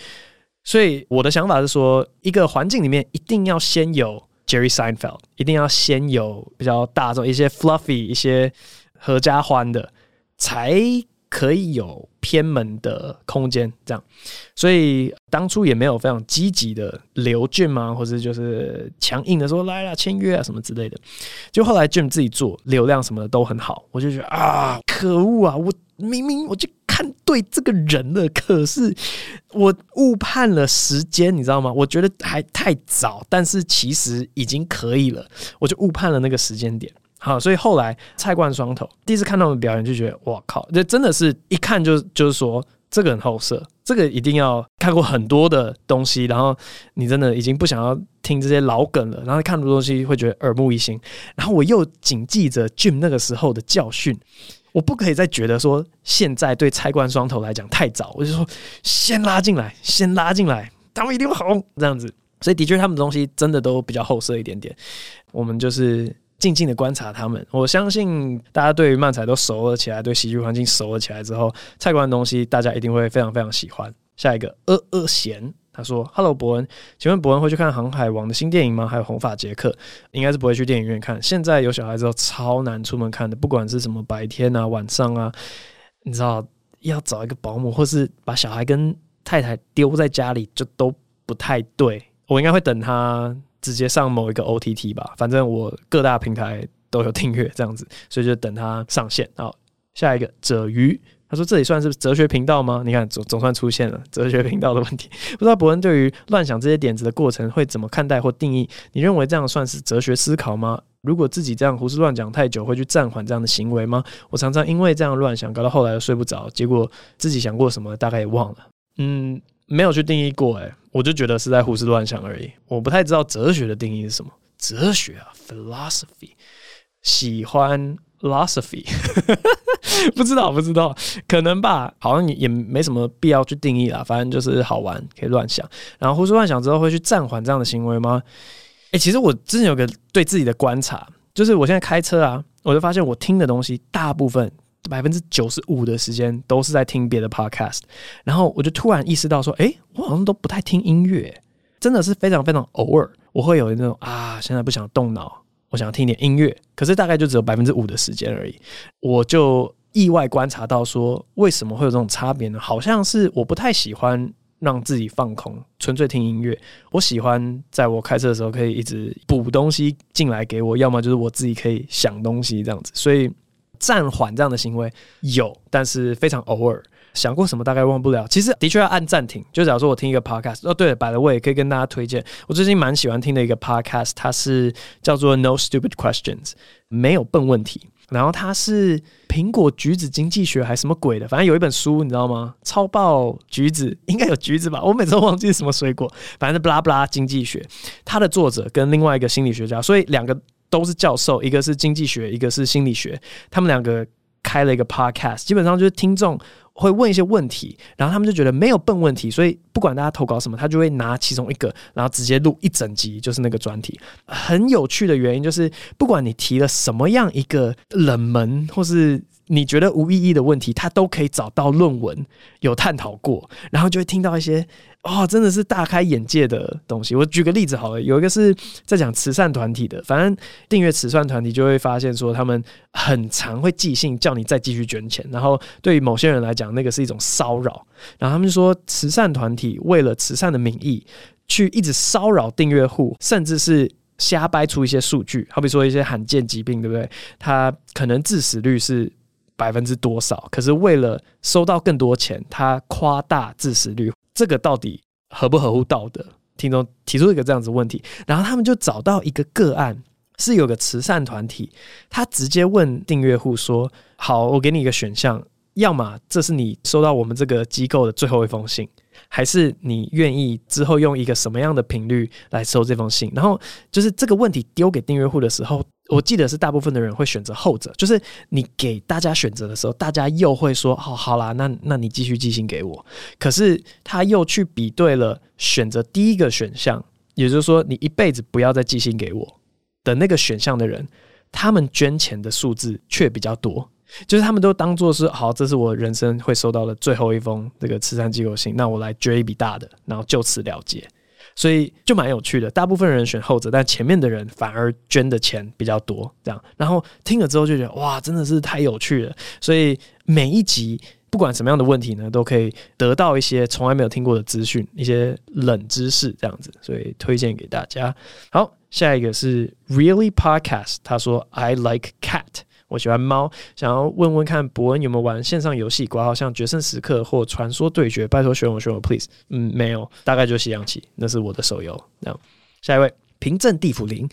所以我的想法是说，一个环境里面一定要先有 Jerry Seinfeld，一定要先有比较大众一些 fluffy 一些合家欢的才。可以有偏门的空间，这样，所以当初也没有非常积极的留 Jim 啊，或者就是强硬的说来啦签约啊什么之类的。就后来 Jim 自己做，流量什么的都很好，我就觉得啊，可恶啊！我明明我就看对这个人了，可是我误判了时间，你知道吗？我觉得还太早，但是其实已经可以了，我就误判了那个时间点。好，所以后来菜冠双头第一次看到他们表演，就觉得哇靠，这真的是一看就就是说这个很后设，这个一定要看过很多的东西，然后你真的已经不想要听这些老梗了，然后看很多东西会觉得耳目一新。然后我又谨记着 Jim 那个时候的教训，我不可以再觉得说现在对菜冠双头来讲太早，我就说先拉进来，先拉进来，他们一定会红这样子。所以的确他们的东西真的都比较后色一点点，我们就是。静静的观察他们，我相信大家对于漫才都熟了起来，对喜剧环境熟了起来之后，菜馆的东西大家一定会非常非常喜欢。下一个，呃呃贤，他说：“Hello，伯恩，请问伯恩会去看《航海王》的新电影吗？还有《红发杰克》，应该是不会去电影院看。现在有小孩之后，超难出门看的，不管是什么白天啊、晚上啊，你知道要找一个保姆，或是把小孩跟太太丢在家里，就都不太对。我应该会等他。”直接上某一个 OTT 吧，反正我各大平台都有订阅这样子，所以就等它上线。好，下一个哲鱼，他说这里算是哲学频道吗？你看总总算出现了哲学频道的问题。不知道伯恩对于乱想这些点子的过程会怎么看待或定义？你认为这样算是哲学思考吗？如果自己这样胡思乱讲太久，会去暂缓这样的行为吗？我常常因为这样乱想，搞到后来又睡不着，结果自己想过什么大概也忘了。嗯。没有去定义过，诶，我就觉得是在胡思乱想而已。我不太知道哲学的定义是什么。哲学啊，philosophy，喜欢 philosophy，不知道，不知道，可能吧。好像也没什么必要去定义啦，反正就是好玩，可以乱想。然后胡思乱想之后会去暂缓这样的行为吗？诶，其实我之前有个对自己的观察，就是我现在开车啊，我就发现我听的东西大部分。百分之九十五的时间都是在听别的 podcast，然后我就突然意识到说，诶，我好像都不太听音乐，真的是非常非常偶尔，我会有那种啊，现在不想动脑，我想听点音乐，可是大概就只有百分之五的时间而已，我就意外观察到说，为什么会有这种差别呢？好像是我不太喜欢让自己放空，纯粹听音乐，我喜欢在我开车的时候可以一直补东西进来给我，要么就是我自己可以想东西这样子，所以。暂缓这样的行为有，但是非常偶尔。想过什么大概忘不了。其实的确要按暂停。就假如说我听一个 podcast，哦对了，by the way，可以跟大家推荐。我最近蛮喜欢听的一个 podcast，它是叫做 No Stupid Questions，没有笨问题。然后它是苹果橘子经济学还是什么鬼的，反正有一本书你知道吗？超爆橘子，应该有橘子吧？我每次都忘记什么水果，反正是布拉布拉经济学。它的作者跟另外一个心理学家，所以两个。都是教授，一个是经济学，一个是心理学。他们两个开了一个 podcast，基本上就是听众会问一些问题，然后他们就觉得没有笨问题，所以不管大家投稿什么，他就会拿其中一个，然后直接录一整集，就是那个专题。很有趣的原因就是，不管你提了什么样一个冷门或是你觉得无意义的问题，他都可以找到论文有探讨过，然后就会听到一些。哦，真的是大开眼界的东西。我举个例子好了，有一个是在讲慈善团体的，反正订阅慈善团体就会发现说，他们很常会寄信叫你再继续捐钱，然后对于某些人来讲，那个是一种骚扰。然后他们说，慈善团体为了慈善的名义，去一直骚扰订阅户，甚至是瞎掰出一些数据，好比说一些罕见疾病，对不对？他可能致死率是百分之多少，可是为了收到更多钱，他夸大致死率。这个到底合不合乎道德？听众提出一个这样子问题，然后他们就找到一个个案，是有个慈善团体，他直接问订阅户说：“好，我给你一个选项，要么这是你收到我们这个机构的最后一封信。”还是你愿意之后用一个什么样的频率来收这封信？然后就是这个问题丢给订阅户的时候，我记得是大部分的人会选择后者。就是你给大家选择的时候，大家又会说：“好，好啦，那那你继续寄信给我。”可是他又去比对了选择第一个选项，也就是说你一辈子不要再寄信给我的那个选项的人，他们捐钱的数字却比较多。就是他们都当做是好，这是我人生会收到的最后一封这个慈善机构信，那我来捐一笔大的，然后就此了结，所以就蛮有趣的。大部分人选后者，但前面的人反而捐的钱比较多，这样。然后听了之后就觉得哇，真的是太有趣了。所以每一集不管什么样的问题呢，都可以得到一些从来没有听过的资讯，一些冷知识这样子，所以推荐给大家。好，下一个是 Really Podcast，他说 I like cat。我喜欢猫，想要问问看博恩有没有玩线上游戏，括号像决胜时刻或传说对决，拜托选我选我，please。嗯，没有，大概就西洋棋，那是我的手游。这样，下一位平镇地府灵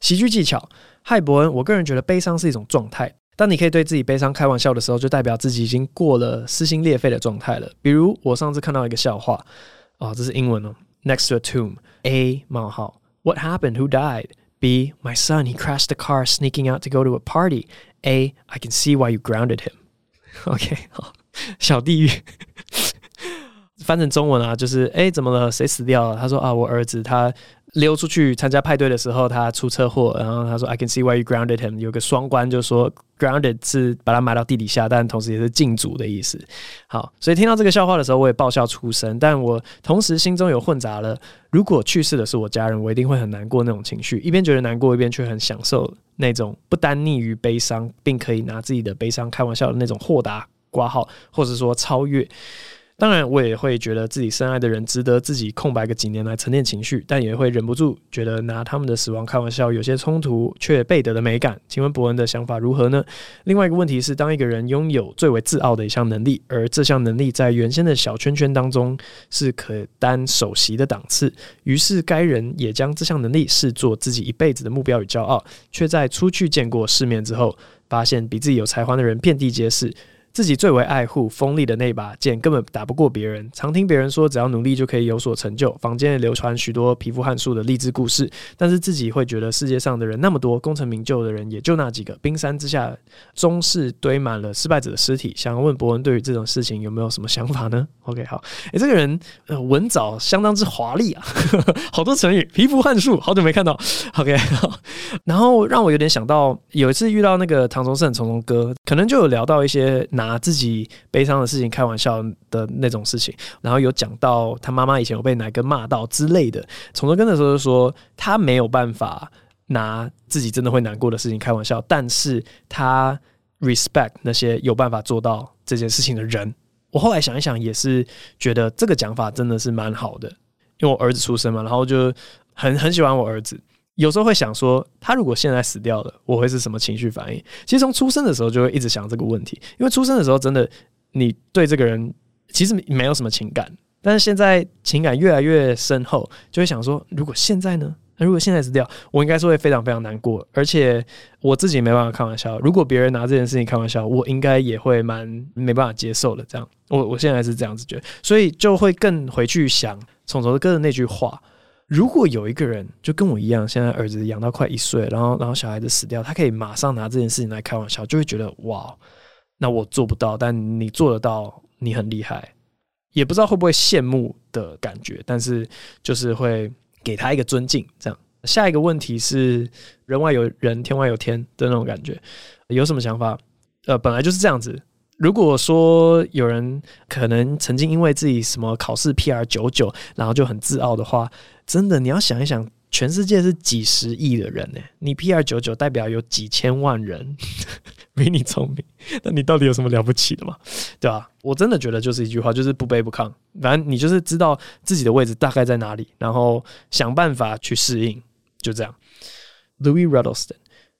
喜剧技巧，嗨博恩，我个人觉得悲伤是一种状态，当你可以对自己悲伤开玩笑的时候，就代表自己已经过了撕心裂肺的状态了。比如我上次看到一个笑话，哦，这是英文哦，Next to a tomb，A 冒号，What happened? Who died? B my son he crashed the car sneaking out to go to a party. A, I can see why you grounded him. OK，好，小地狱， 翻成中文啊，就是哎、怎么了？谁死掉了？他说啊，我儿子他溜出去参加派对的时候，他出车祸。然后他说，I can see why you grounded him。有个双关，就是说 grounded 是把他埋到地底下，但同时也是禁足的意思。好，所以听到这个笑话的时候，我也爆笑出声，但我同时心中有混杂了，如果去世的是我家人，我一定会很难过那种情绪，一边觉得难过，一边却很享受。那种不单溺于悲伤，并可以拿自己的悲伤开玩笑的那种豁达挂号，或者说超越。当然，我也会觉得自己深爱的人值得自己空白个几年来沉淀情绪，但也会忍不住觉得拿他们的死亡开玩笑有些冲突却倍得的美感。请问博恩的想法如何呢？另外一个问题是，当一个人拥有最为自傲的一项能力，而这项能力在原先的小圈圈当中是可担首席的档次，于是该人也将这项能力视作自己一辈子的目标与骄傲，却在出去见过世面之后，发现比自己有才华的人遍地皆是。自己最为爱护、锋利的那把剑根本打不过别人。常听别人说，只要努力就可以有所成就。坊间流传许多皮肤汉术的励志故事，但是自己会觉得世界上的人那么多，功成名就的人也就那几个。冰山之下，终是堆满了失败者的尸体。想要问博恩，对于这种事情有没有什么想法呢？OK，好，诶、这个人呃文藻相当之华丽啊，好多成语，皮肤汉术，好久没看到。OK，好，然后让我有点想到，有一次遇到那个唐崇盛、崇崇哥，可能就有聊到一些拿。自己悲伤的事情开玩笑的那种事情，然后有讲到他妈妈以前有被奶哥骂到之类的。从头跟的时候就说他没有办法拿自己真的会难过的事情开玩笑，但是他 respect 那些有办法做到这件事情的人。我后来想一想，也是觉得这个讲法真的是蛮好的，因为我儿子出生嘛，然后就很很喜欢我儿子。有时候会想说，他如果现在死掉了，我会是什么情绪反应？其实从出生的时候就会一直想这个问题，因为出生的时候真的你对这个人其实没有什么情感，但是现在情感越来越深厚，就会想说，如果现在呢？那如果现在死掉，我应该是会非常非常难过，而且我自己没办法开玩笑。如果别人拿这件事情开玩笑，我应该也会蛮没办法接受的。这样，我我现在是这样子觉得，所以就会更回去想从头哥的那句话。如果有一个人就跟我一样，现在儿子养到快一岁，然后然后小孩子死掉，他可以马上拿这件事情来开玩笑，就会觉得哇，那我做不到，但你做得到，你很厉害，也不知道会不会羡慕的感觉，但是就是会给他一个尊敬。这样，下一个问题是人外有人，天外有天的那种感觉，有什么想法？呃，本来就是这样子。如果说有人可能曾经因为自己什么考试 PR 九九，然后就很自傲的话，真的你要想一想，全世界是几十亿的人呢，你 PR 九九代表有几千万人 比你聪明，那你到底有什么了不起的嘛？对吧？我真的觉得就是一句话，就是不卑不亢，反正你就是知道自己的位置大概在哪里，然后想办法去适应，就这样。Louis Ruddleston，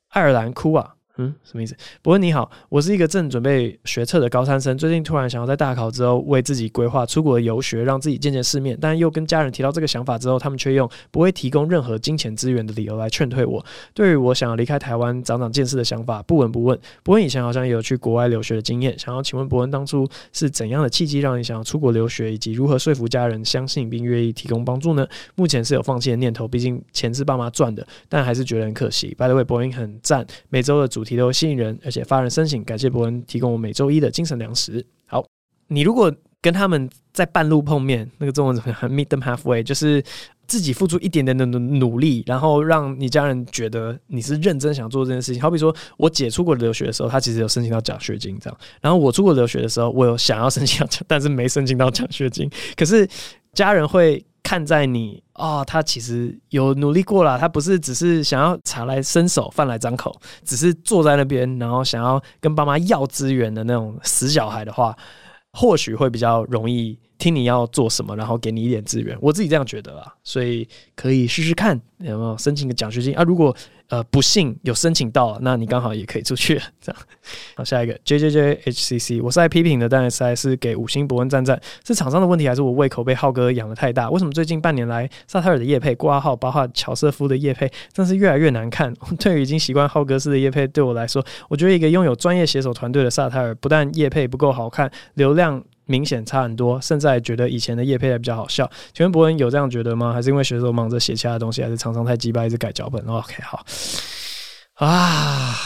爱尔兰哭啊。嗯，什么意思？博恩你好，我是一个正准备学测的高三生，最近突然想要在大考之后为自己规划出国游学，让自己见见世面，但又跟家人提到这个想法之后，他们却用不会提供任何金钱资源的理由来劝退我。对于我想要离开台湾长长见识的想法，不闻不问。博恩以前好像也有去国外留学的经验，想要请问博恩当初是怎样的契机让你想要出国留学，以及如何说服家人相信并愿意提供帮助呢？目前是有放弃的念头，毕竟钱是爸妈赚的，但还是觉得很可惜。By the way，博恩很赞，每周的主题都吸引人，而且发人深省。感谢博恩提供我每周一的精神粮食。好，你如果跟他们在半路碰面，那个中文怎么样？Meet them halfway，就是自己付出一点点的努力，然后让你家人觉得你是认真想做这件事情。好比说我姐出国留学的时候，她其实有申请到奖学金，这样。然后我出国留学的时候，我有想要申请，但是没申请到奖学金。可是家人会。看在你哦，他其实有努力过了，他不是只是想要茶来伸手饭来张口，只是坐在那边，然后想要跟爸妈要资源的那种死小孩的话，或许会比较容易听你要做什么，然后给你一点资源。我自己这样觉得啊，所以可以试试看有没有申请个奖学金啊。如果呃，不幸有申请到，那你刚好也可以出去了。这样，好，下一个 J J J H C C，我是爱批评的，但是还是给五星博恩赞赞。是厂商的问题，还是我胃口被浩哥养得太大？为什么最近半年来萨泰尔的业配挂号，包括乔瑟夫的业配，真是越来越难看？对于已经习惯浩哥式的业配，对我来说，我觉得一个拥有专业写手团队的萨泰尔，不但业配不够好看，流量。明显差很多，甚至还觉得以前的叶配还比较好笑。请问博恩有这样觉得吗？还是因为学手忙着写其他的东西，还是常常太鸡巴一直改脚本？OK，好啊，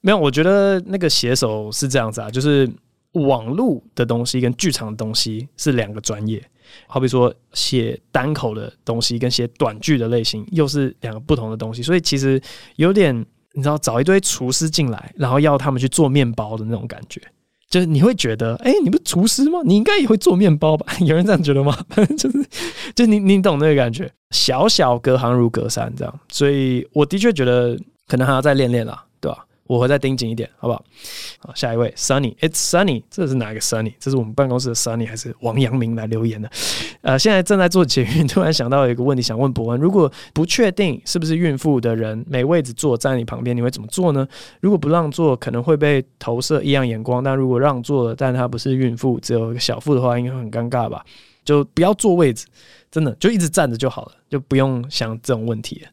没有，我觉得那个写手是这样子啊，就是网络的东西跟剧场的东西是两个专业。好比说写单口的东西跟写短剧的类型又是两个不同的东西，所以其实有点你知道，找一堆厨师进来，然后要他们去做面包的那种感觉。就是你会觉得，哎、你不是厨师吗？你应该也会做面包吧？有人这样觉得吗？就是，就你你懂那个感觉，小小隔行如隔山这样，所以我的确觉得可能还要再练练啦，对吧？我会再盯紧一点，好不好？好，下一位，Sunny，It's Sunny，这是哪一个 Sunny？这是我们办公室的 Sunny 还是王阳明来留言的？呃，现在正在做捷运，突然想到有一个问题想问博恩：如果不确定是不是孕妇的人没位置坐站在你旁边，你会怎么做呢？如果不让座，可能会被投射异样眼光；但如果让座了，但他不是孕妇，只有一个小腹的话，应该会很尴尬吧？就不要坐位置，真的就一直站着就好了，就不用想这种问题了。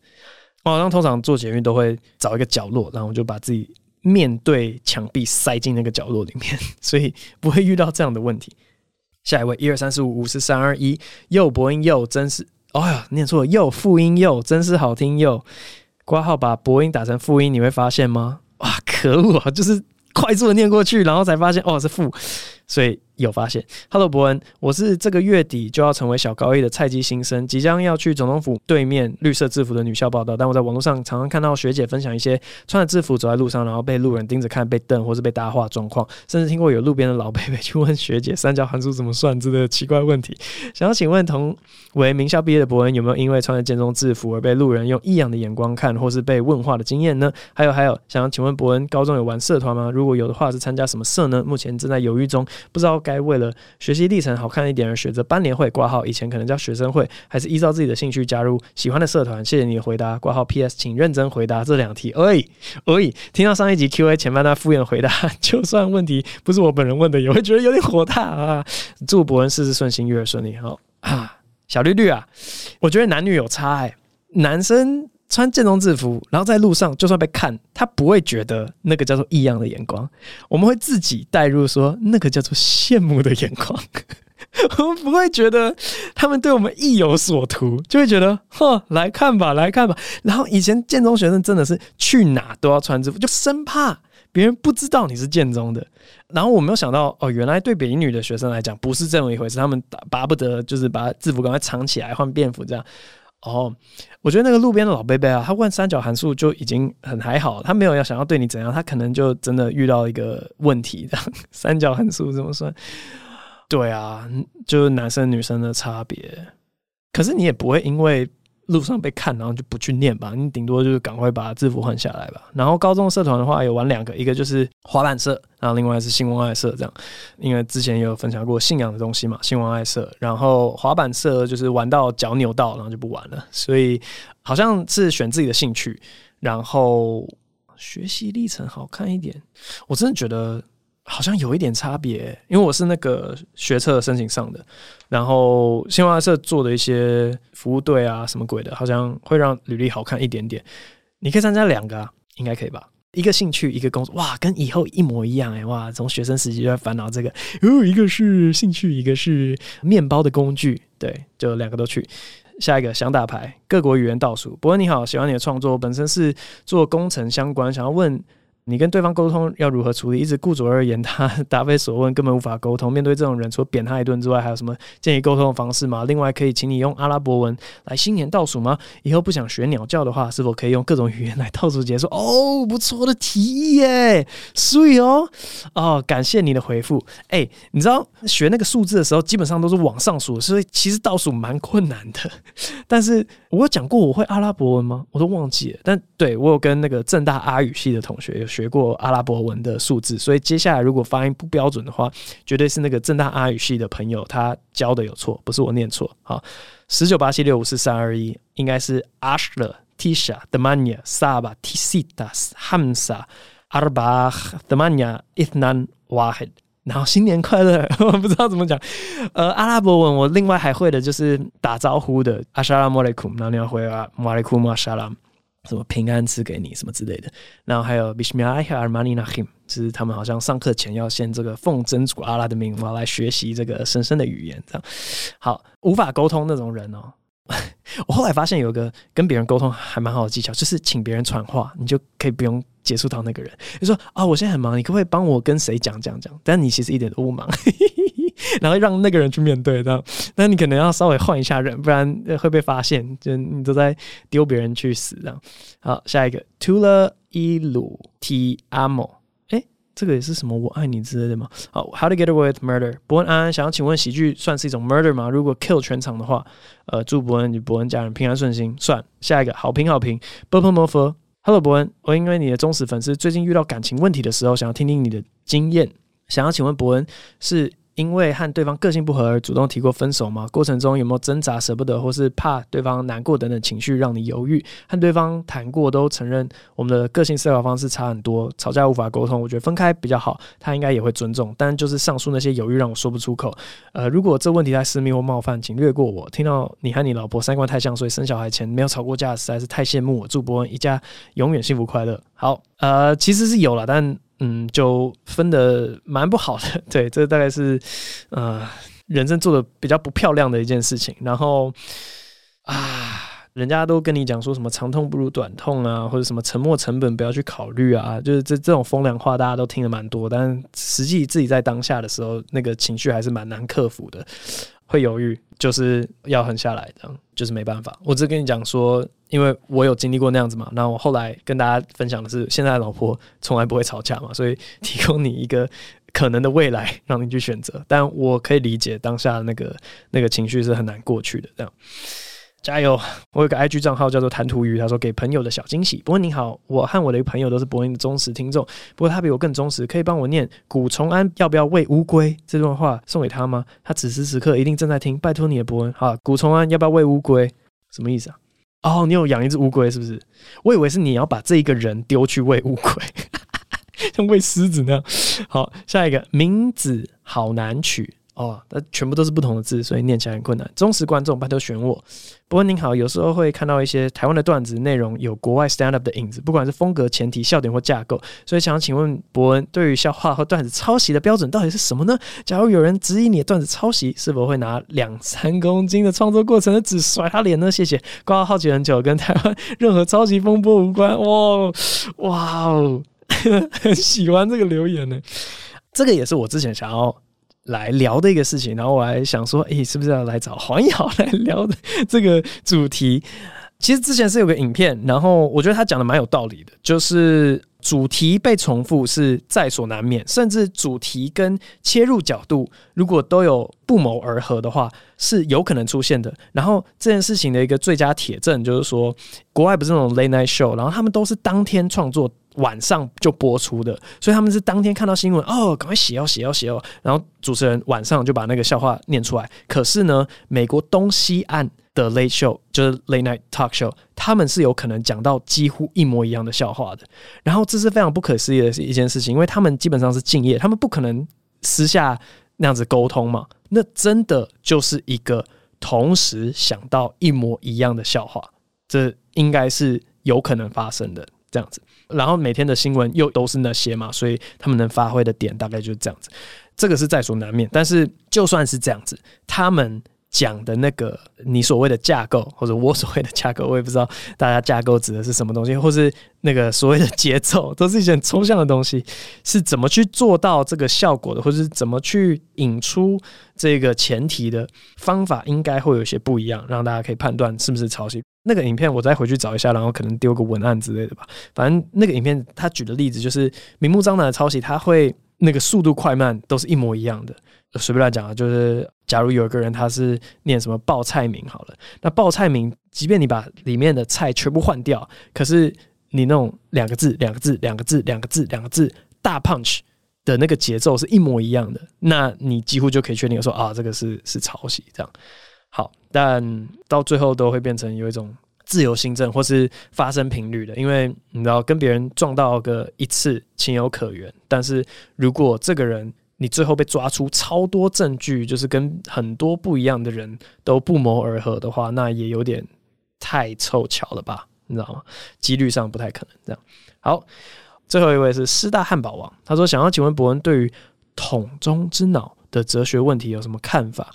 我好像通常做捷运都会找一个角落，然后我就把自己面对墙壁塞进那个角落里面，所以不会遇到这样的问题。下一位，一二三四五五四三二一，又播音又真是，哎、哦、呀，念错了，又复音又真是好听又括号把播音打成复音，你会发现吗？哇，可恶啊！就是快速的念过去，然后才发现哦是复，所以。有发现，Hello，博恩，我是这个月底就要成为小高一的菜鸡新生，即将要去总统府对面绿色制服的女校报到。但我在网络上常常看到学姐分享一些穿着制服走在路上，然后被路人盯着看、被瞪或是被搭话状况，甚至听过有路边的老伯伯去问学姐三角函数怎么算之类的奇怪问题。想要请问同为名校毕业的博恩，有没有因为穿着建中制服而被路人用异样的眼光看，或是被问话的经验呢？还有还有，想要请问博恩，高中有玩社团吗？如果有的话，是参加什么社呢？目前正在犹豫中，不知道。该为了学习历程好看一点而选择班联会挂号，以前可能叫学生会，还是依照自己的兴趣加入喜欢的社团？谢谢你的回答。挂号 P.S. 请认真回答这两题。哎哎，听到上一集 Q&A 前半段敷衍回答，就算问题不是我本人问的，也会觉得有点火大啊！祝博恩事事顺心，月儿顺利。好啊，小绿绿啊，我觉得男女有差哎、男生。穿建中制服，然后在路上就算被看，他不会觉得那个叫做异样的眼光，我们会自己带入说那个叫做羡慕的眼光，我们不会觉得他们对我们意有所图，就会觉得呵，来看吧，来看吧。然后以前建中学生真的是去哪都要穿制服，就生怕别人不知道你是建中的。然后我没有想到哦，原来对北一女的学生来讲不是这么一回事，他们巴不得就是把制服赶快藏起来换便服这样。哦，我觉得那个路边的老伯伯啊，他问三角函数就已经很还好，他没有要想要对你怎样，他可能就真的遇到一个问题，这样三角函数怎么算？对啊，就是男生女生的差别。可是你也不会因为。路上被看，然后就不去念吧。你顶多就是赶快把制服换下来吧。然后高中社团的话，有玩两个，一个就是滑板社，然后另外是新闻爱社这样。因为之前有分享过信仰的东西嘛，新闻爱社。然后滑板社就是玩到脚扭到，然后就不玩了。所以好像是选自己的兴趣。然后学习历程好看一点，我真的觉得好像有一点差别，因为我是那个学测申请上的，然后新华社做的一些服务队啊什么鬼的，好像会让履历好看一点点。你可以参加两个啊，应该可以吧？一个兴趣，一个工作，哇，跟以后一模一样哎，哇，从学生时期就在烦恼这个，哦，一个是兴趣，一个是面包的工具，对，就两个都去。下一个想打牌，各国语言倒数。伯恩你好，喜欢你的创作，本身是做工程相关，想要问。你跟对方沟通要如何处理？一直顾左而言他，答非所问，根本无法沟通。面对这种人，除了扁他一顿之外，还有什么建议沟通的方式吗？另外，可以请你用阿拉伯文来新年倒数吗？以后不想学鸟叫的话，是否可以用各种语言来倒数结束？哦，不错的提议耶，所以哦，哦，感谢你的回复。哎、你知道学那个数字的时候，基本上都是往上数，所以其实倒数蛮困难的。但是我有讲过我会阿拉伯文吗？我都忘记了。但对我有跟那个正大阿语系的同学有。学过阿拉伯文的数字，所以接下来如果发音不标准的话，绝对是那个正大阿语系的朋友他教的有错，不是我念错。好，十九八七六五四三二一，应该是 Ashla Tisha Damania Saba Tisitas Hamsa Arba Damania Ithnan Wahid，然后新年快乐，我不知道怎么讲。呃，阿拉伯文我另外还会的就是打招呼的 Assalamu alaikum，然后你要回啊 Walaikum Assalam。什么平安赐给你什么之类的，然后还有 Bismillah Armani Nahim，就是他们好像上课前要先这个奉真主阿拉的名，我要来学习这个神圣的语言，这样好无法沟通那种人哦。我后来发现有个跟别人沟通还蛮好的技巧，就是请别人传话，你就可以不用接触到那个人。你说啊，我现在很忙，你可不可以帮我跟谁讲讲讲？但你其实一点都不忙。然后让那个人去面对，这样，那你可能要稍微换一下人，不然会被发现，就你都在丢别人去死这样。好，下一个，Tula ilu ti amo，哎，这个也是什么我爱你之类的吗？好，How to get away with murder？伯恩安安，想要请问喜剧算是一种 murder 吗？如果 kill 全场的话，呃，祝伯恩与伯恩家人平安顺心。算，下一个，好评好评。Hello 伯恩，我因为你的忠实粉丝，最近遇到感情问题的时候，想要听听你的经验，想要请问伯恩是。因为和对方个性不合而主动提过分手吗？过程中有没有挣扎、舍不得，或是怕对方难过等等情绪让你犹豫？和对方谈过都承认我们的个性思考方式差很多，吵架无法沟通，我觉得分开比较好。他应该也会尊重，但就是上述那些犹豫让我说不出口。呃，如果这问题太私密或冒犯，请略过我。听到你和你老婆三观太像，所以生小孩前没有吵过架，实在是太羡慕我。祝伯恩一家永远幸福快乐。好，呃，其实是有了，但。嗯，就分得蛮不好的，对，这大概是呃人生做的比较不漂亮的一件事情。然后啊，人家都跟你讲说什么长痛不如短痛啊，或者什么沉没成本不要去考虑啊，就是这这种风凉话，大家都听得蛮多，但实际自己在当下的时候，那个情绪还是蛮难克服的。会犹豫，就是要狠下来，这样就是没办法。我只跟你讲说，因为我有经历过那样子嘛。那我后来跟大家分享的是，现在的老婆从来不会吵架嘛，所以提供你一个可能的未来，让你去选择。但我可以理解当下那个 那个情绪是很难过去的，这样。加油！我有个 IG 账号叫做谈吐鱼，他说给朋友的小惊喜。不过你好，我和我的一个朋友都是伯恩的忠实听众，不过他比我更忠实，可以帮我念古虫安要不要喂乌龟这段话送给他吗？他此时此刻一定正在听，拜托你的伯恩。好，古虫安要不要喂乌龟？什么意思啊？哦，你有养一只乌龟是不是？我以为是你要把这一个人丢去喂乌龟，像喂狮子那样。好，下一个名字好难取。哦，那全部都是不同的字，所以念起来很困难。忠实观众，拜托选我。伯恩您好，有时候会看到一些台湾的段子内容有国外 stand up 的影子，不管是风格、前提、笑点或架构，所以想请问伯恩，对于笑话和段子抄袭的标准到底是什么呢？假如有人质疑你的段子抄袭，是否会拿两三公斤的创作过程的纸甩他脸呢？谢谢。挂号好奇很久，跟台湾任何抄袭风波无关。哇哇哦，很喜欢这个留言呢。这个也是我之前想要。来聊的一个事情，然后我还想说，诶，是不是要来找黄瑶来聊的这个主题？其实之前是有个影片，然后我觉得他讲的蛮有道理的，就是主题被重复是在所难免，甚至主题跟切入角度如果都有不谋而合的话，是有可能出现的。然后这件事情的一个最佳铁证就是说，国外不是那种 late night show，然后他们都是当天创作。晚上就播出的，所以他们是当天看到新闻哦，赶快写哦写哦写哦，然后主持人晚上就把那个笑话念出来。可是呢，美国东西岸的 late show，就是 late night talk show，他们是有可能讲到几乎一模一样的笑话的。然后这是非常不可思议的一件事情，因为他们基本上是敬业，他们不可能私下那样子沟通嘛。那真的就是一个同时想到一模一样的笑话，这应该是有可能发生的这样子。然后每天的新闻又都是那些嘛，所以他们能发挥的点大概就是这样子。这个是在所难免，但是就算是这样子，他们讲的那个你所谓的架构，或者我所谓的架构，我也不知道大家架构指的是什么东西，或是那个所谓的节奏，都是一些抽象的东西，是怎么去做到这个效果的，或者是怎么去引出这个前提的方法，应该会有些不一样，让大家可以判断是不是抄袭。那个影片我再回去找一下，然后可能丢个文案之类的吧。反正那个影片他举的例子就是明目张胆的抄袭，他会。那个速度快慢都是一模一样的，随便来讲啊，就是假如有一个人他是念什么报菜名好了，那报菜名，即便你把里面的菜全部换掉，可是你那种两个字、两个字、两个字、两个字、两个字大 punch 的那个节奏是一模一样的，那你几乎就可以确定说啊，这个是是抄袭这样。好，但到最后都会变成有一种。自由心证或是发生频率的，因为你知道跟别人撞到个一次情有可原，但是如果这个人你最后被抓出超多证据，就是跟很多不一样的人都不谋而合的话，那也有点太凑巧了吧？你知道吗？几率上不太可能这样。好，最后一位是师大汉堡王，他说想要请问伯恩对于桶中之脑的哲学问题有什么看法？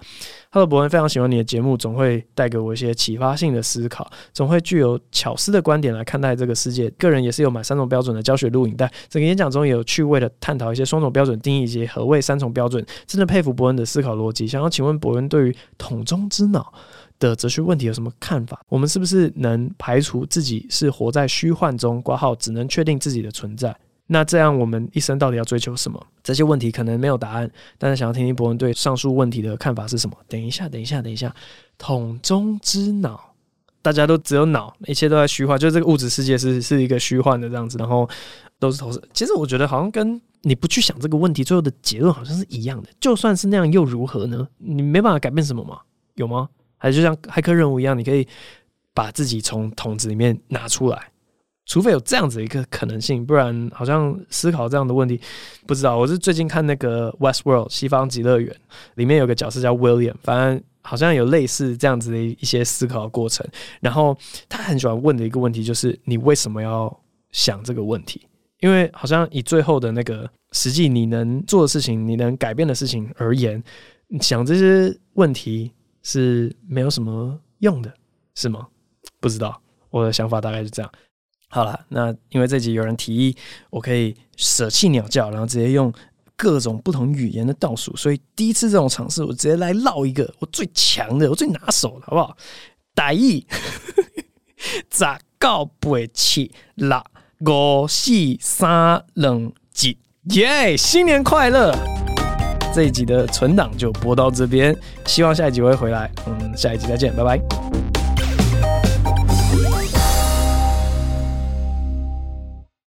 哈喽，博恩非常喜欢你的节目，总会带给我一些启发性的思考，总会具有巧思的观点来看待这个世界。个人也是有买三种标准的教学录影带，整个演讲中也有趣味的探讨一些双重标准定义以及何谓三重标准。真的佩服博恩的思考逻辑。想要请问博恩对于桶中之脑的哲学问题有什么看法？我们是不是能排除自己是活在虚幻中，挂号只能确定自己的存在？那这样，我们一生到底要追求什么？这些问题可能没有答案，但是想要听听博文对上述问题的看法是什么？等一下，等一下，等一下，桶中之脑，大家都只有脑，一切都在虚幻，就是这个物质世界是是一个虚幻的这样子，然后都是投射。其实我觉得好像跟你不去想这个问题，最后的结论好像是一样的。就算是那样又如何呢？你没办法改变什么吗？有吗？还是就像骇客任务一样，你可以把自己从桶子里面拿出来？除非有这样子一个可能性，不然好像思考这样的问题，不知道。我是最近看那个《Westworld》西方极乐园，里面有个角色叫 William，反正好像有类似这样子的一些思考过程。然后他很喜欢问的一个问题就是：你为什么要想这个问题？因为好像以最后的那个实际你能做的事情、你能改变的事情而言，想这些问题是没有什么用的，是吗？不知道，我的想法大概是这样。好了，那因为这集有人提议，我可以舍弃鸟叫，然后直接用各种不同语言的倒数，所以第一次这种尝试，我直接来唠一个我最强的、我最拿手的，好不好？台语，十九八七六五四三二一，耶！新年快乐！这一集的存档就播到这边，希望下一集会回来。嗯，下一集再见，拜拜。